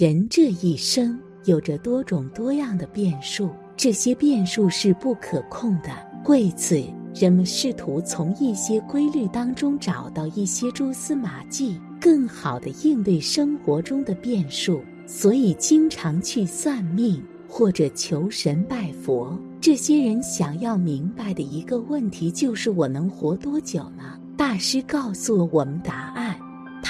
人这一生有着多种多样的变数，这些变数是不可控的。为此，人们试图从一些规律当中找到一些蛛丝马迹，更好的应对生活中的变数。所以，经常去算命或者求神拜佛。这些人想要明白的一个问题就是：我能活多久呢？大师告诉了我们答案。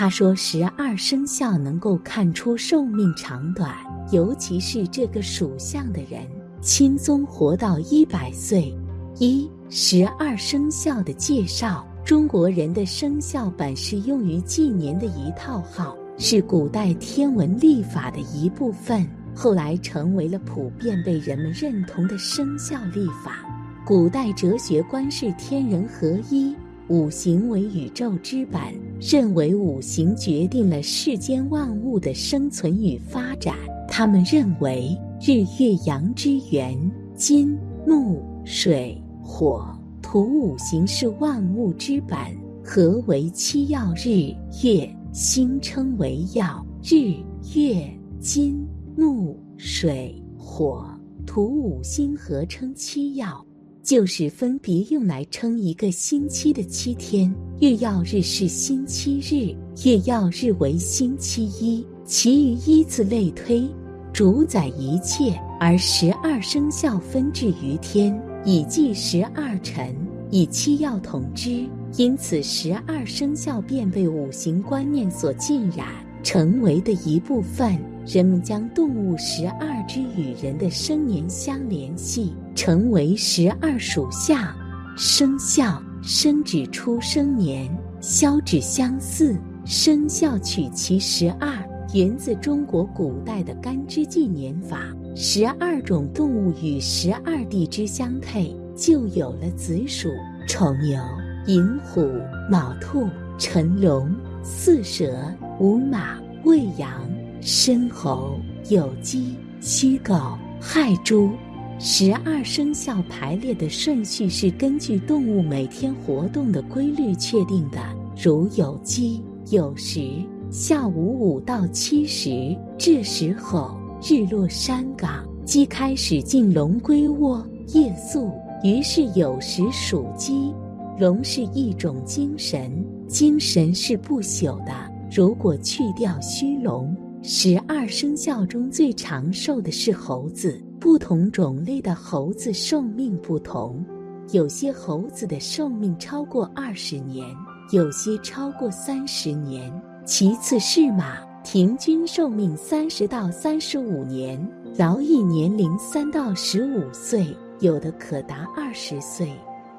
他说：“十二生肖能够看出寿命长短，尤其是这个属相的人，轻松活到一百岁。”一十二生肖的介绍：中国人的生肖本是用于纪年的一套号，是古代天文历法的一部分，后来成为了普遍被人们认同的生肖历法。古代哲学观是天人合一。五行为宇宙之本，认为五行决定了世间万物的生存与发展。他们认为日月阳之源，金木水火土五行是万物之本，合为七要日月星称为曜。日月金木水火土五星合称七要。就是分别用来称一个星期的七天，月曜日是星期日，月曜日为星期一，其余依次类推，主宰一切。而十二生肖分置于天，以记十二辰，以七曜统之，因此十二生肖便被五行观念所浸染，成为的一部分。人们将动物十二支与人的生年相联系。成为十二属相，生肖生指出生年，肖指相似，生肖取其十二，源自中国古代的干支纪年法。十二种动物与十二地支相配，就有了子鼠、丑牛、寅虎、卯兔、辰龙、巳蛇、午马、未羊、申猴、酉鸡、戌狗、亥猪。十二生肖排列的顺序是根据动物每天活动的规律确定的，如酉鸡酉时下午五到七时，这时候日落山岗，鸡开始进笼归窝，夜宿。于是酉时属鸡，龙是一种精神，精神是不朽的。如果去掉虚荣，十二生肖中最长寿的是猴子。不同种类的猴子寿命不同，有些猴子的寿命超过二十年，有些超过三十年。其次是马，平均寿命三十到三十五年，劳役年龄三到十五岁，有的可达二十岁。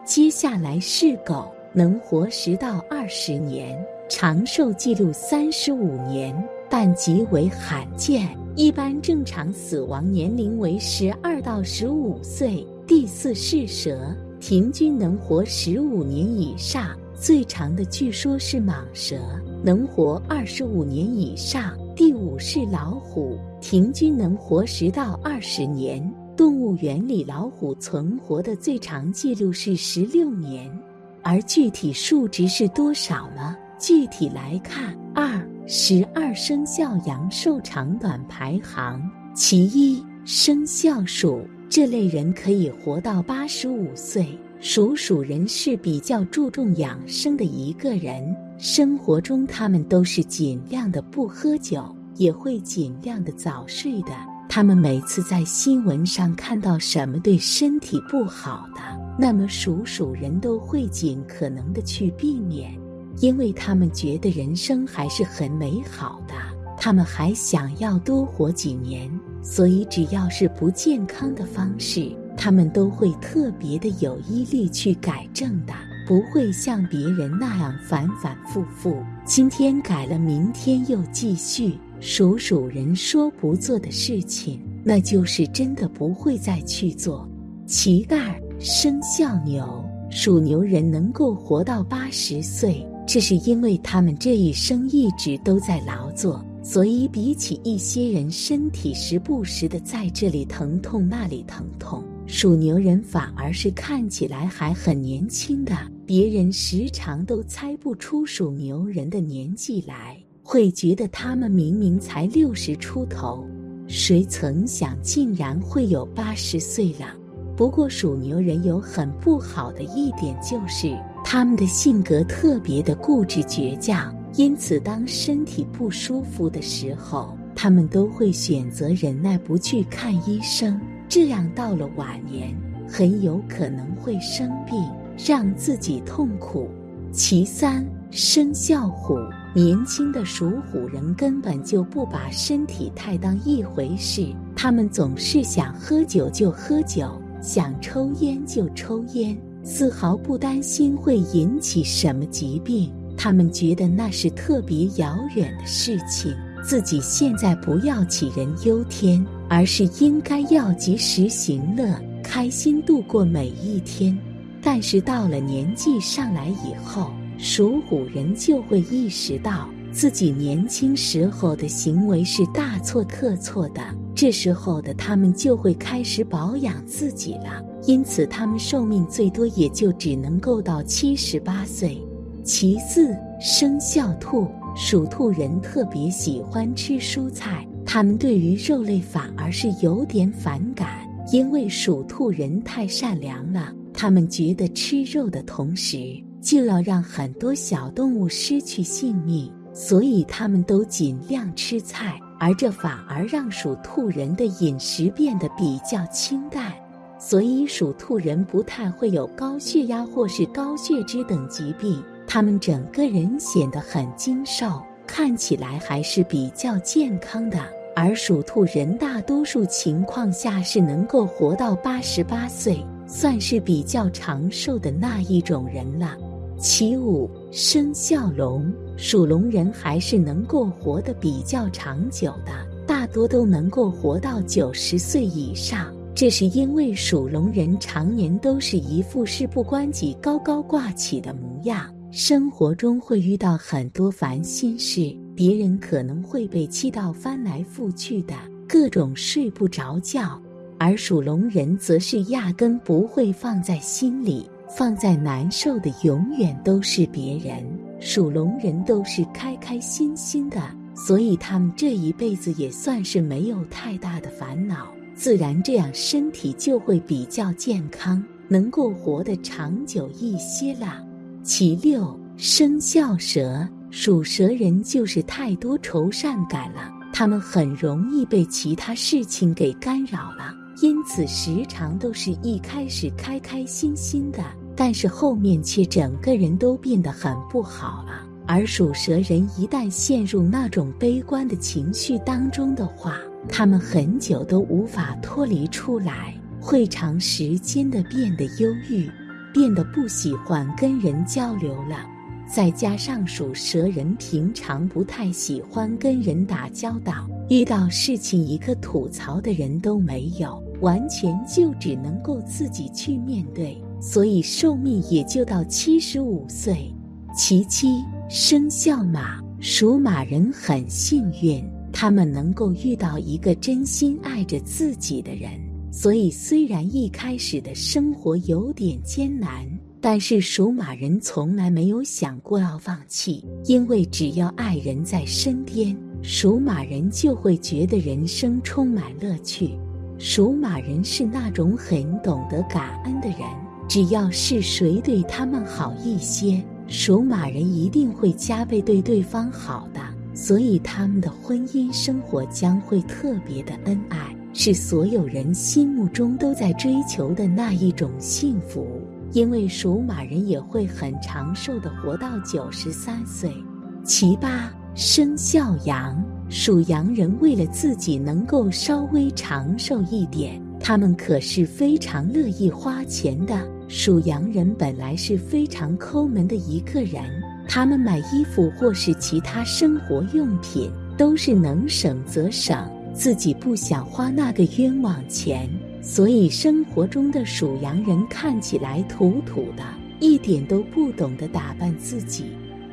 接下来是狗，能活十到二十年，长寿记录三十五年，但极为罕见。一般正常死亡年龄为十二到十五岁。第四是蛇，平均能活十五年以上，最长的据说是蟒蛇，能活二十五年以上。第五是老虎，平均能活十到二十年。动物园里老虎存活的最长记录是十六年，而具体数值是多少呢？具体来看，二十二生肖阳寿长短排行，其一生肖鼠这类人可以活到八十五岁。属鼠人是比较注重养生的一个人，生活中他们都是尽量的不喝酒，也会尽量的早睡的。他们每次在新闻上看到什么对身体不好的，那么属鼠人都会尽可能的去避免。因为他们觉得人生还是很美好的，他们还想要多活几年，所以只要是不健康的方式，他们都会特别的有毅力去改正的，不会像别人那样反反复复，今天改了，明天又继续。属鼠人说不做的事情，那就是真的不会再去做。其二，生肖牛，属牛人能够活到八十岁。这是因为他们这一生一直都在劳作，所以比起一些人身体时不时的在这里疼痛那里疼痛，属牛人反而是看起来还很年轻的。别人时常都猜不出属牛人的年纪来。会觉得他们明明才六十出头，谁曾想竟然会有八十岁了。不过属牛人有很不好的一点，就是他们的性格特别的固执倔强，因此当身体不舒服的时候，他们都会选择忍耐不去看医生。这样到了晚年，很有可能会生病，让自己痛苦。其三，生肖虎，年轻的属虎人根本就不把身体太当一回事，他们总是想喝酒就喝酒。想抽烟就抽烟，丝毫不担心会引起什么疾病。他们觉得那是特别遥远的事情，自己现在不要杞人忧天，而是应该要及时行乐，开心度过每一天。但是到了年纪上来以后，属虎人就会意识到自己年轻时候的行为是大错特错的。这时候的他们就会开始保养自己了，因此他们寿命最多也就只能够到七十八岁。其次，生肖兔，属兔人特别喜欢吃蔬菜，他们对于肉类反而是有点反感，因为属兔人太善良了，他们觉得吃肉的同时就要让很多小动物失去性命，所以他们都尽量吃菜。而这反而让属兔人的饮食变得比较清淡，所以属兔人不太会有高血压或是高血脂等疾病。他们整个人显得很精瘦，看起来还是比较健康的。而属兔人大多数情况下是能够活到八十八岁，算是比较长寿的那一种人了。其五，生肖龙，属龙人还是能够活得比较长久的，大多都能够活到九十岁以上。这是因为属龙人常年都是一副事不关己、高高挂起的模样，生活中会遇到很多烦心事，别人可能会被气到翻来覆去的，各种睡不着觉，而属龙人则是压根不会放在心里。放在难受的永远都是别人，属龙人都是开开心心的，所以他们这一辈子也算是没有太大的烦恼，自然这样身体就会比较健康，能够活得长久一些了。其六，生肖蛇，属蛇人就是太多愁善感了，他们很容易被其他事情给干扰了，因此时常都是一开始开开心心的。但是后面却整个人都变得很不好了。而属蛇人一旦陷入那种悲观的情绪当中的话，他们很久都无法脱离出来，会长时间的变得忧郁，变得不喜欢跟人交流了。再加上属蛇人平常不太喜欢跟人打交道，遇到事情一个吐槽的人都没有，完全就只能够自己去面对。所以寿命也就到七十五岁。其七，生肖马，属马人很幸运，他们能够遇到一个真心爱着自己的人。所以虽然一开始的生活有点艰难，但是属马人从来没有想过要放弃，因为只要爱人在身边，属马人就会觉得人生充满乐趣。属马人是那种很懂得感恩的人。只要是谁对他们好一些，属马人一定会加倍对对方好的，所以他们的婚姻生活将会特别的恩爱，是所有人心目中都在追求的那一种幸福。因为属马人也会很长寿的活到九十三岁。其八，生肖羊，属羊人为了自己能够稍微长寿一点，他们可是非常乐意花钱的。属羊人本来是非常抠门的一个人，他们买衣服或是其他生活用品都是能省则省，自己不想花那个冤枉钱，所以生活中的属羊人看起来土土的，一点都不懂得打扮自己。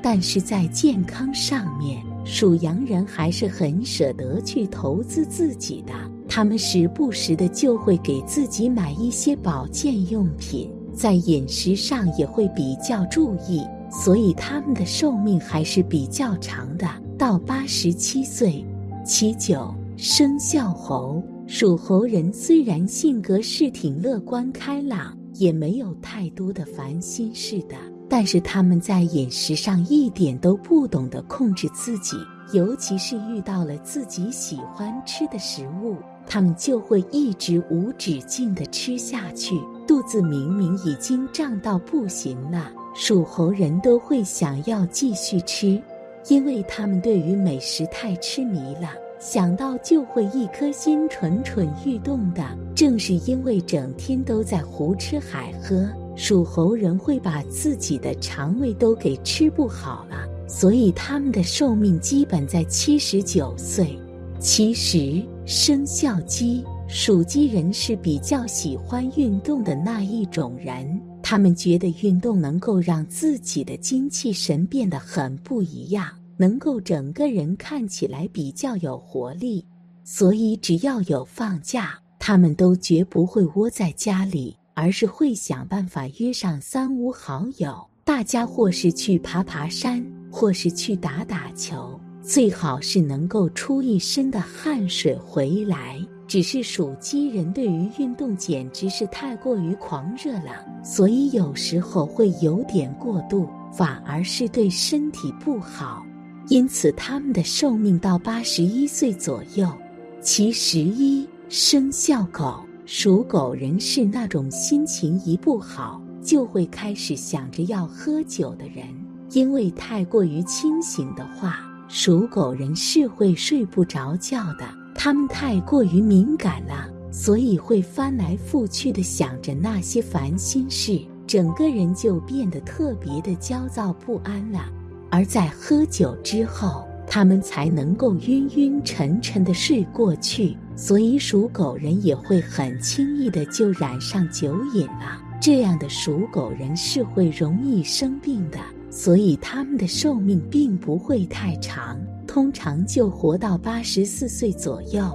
但是在健康上面，属羊人还是很舍得去投资自己的，他们时不时的就会给自己买一些保健用品。在饮食上也会比较注意，所以他们的寿命还是比较长的。到八十七岁。其九生肖猴，属猴人虽然性格是挺乐观开朗，也没有太多的烦心事的，但是他们在饮食上一点都不懂得控制自己，尤其是遇到了自己喜欢吃的食物，他们就会一直无止境的吃下去，肚子明明已经胀到不行了，属猴人都会想要继续吃。因为他们对于美食太痴迷了，想到就会一颗心蠢蠢欲动的。正是因为整天都在胡吃海喝，属猴人会把自己的肠胃都给吃不好了，所以他们的寿命基本在七十九岁。其实生肖鸡，属鸡人是比较喜欢运动的那一种人。他们觉得运动能够让自己的精气神变得很不一样，能够整个人看起来比较有活力。所以只要有放假，他们都绝不会窝在家里，而是会想办法约上三五好友，大家或是去爬爬山，或是去打打球，最好是能够出一身的汗水回来。只是属鸡人对于运动简直是太过于狂热了，所以有时候会有点过度，反而是对身体不好。因此，他们的寿命到八十一岁左右。其十一生肖狗，属狗人是那种心情一不好就会开始想着要喝酒的人，因为太过于清醒的话，属狗人是会睡不着觉的。他们太过于敏感了，所以会翻来覆去的想着那些烦心事，整个人就变得特别的焦躁不安了。而在喝酒之后，他们才能够晕晕沉沉的睡过去。所以属狗人也会很轻易的就染上酒瘾了。这样的属狗人是会容易生病的，所以他们的寿命并不会太长。通常就活到八十四岁左右。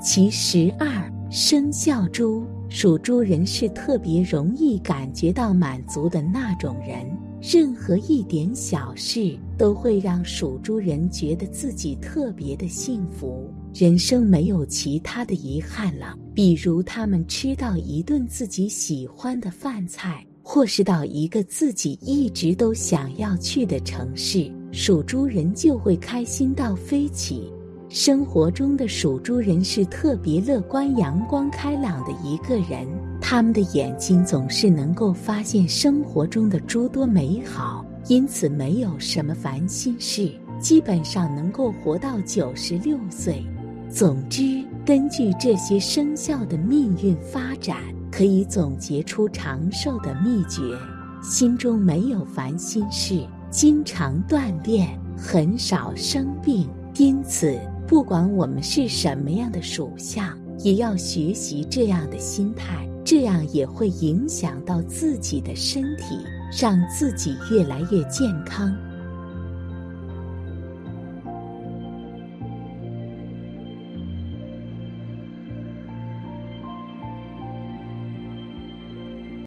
其十二生肖猪，属猪人是特别容易感觉到满足的那种人，任何一点小事都会让属猪人觉得自己特别的幸福，人生没有其他的遗憾了。比如他们吃到一顿自己喜欢的饭菜，或是到一个自己一直都想要去的城市。属猪人就会开心到飞起。生活中的属猪人是特别乐观、阳光开朗的一个人，他们的眼睛总是能够发现生活中的诸多美好，因此没有什么烦心事，基本上能够活到九十六岁。总之，根据这些生肖的命运发展，可以总结出长寿的秘诀：心中没有烦心事。经常锻炼，很少生病。因此，不管我们是什么样的属相，也要学习这样的心态，这样也会影响到自己的身体，让自己越来越健康。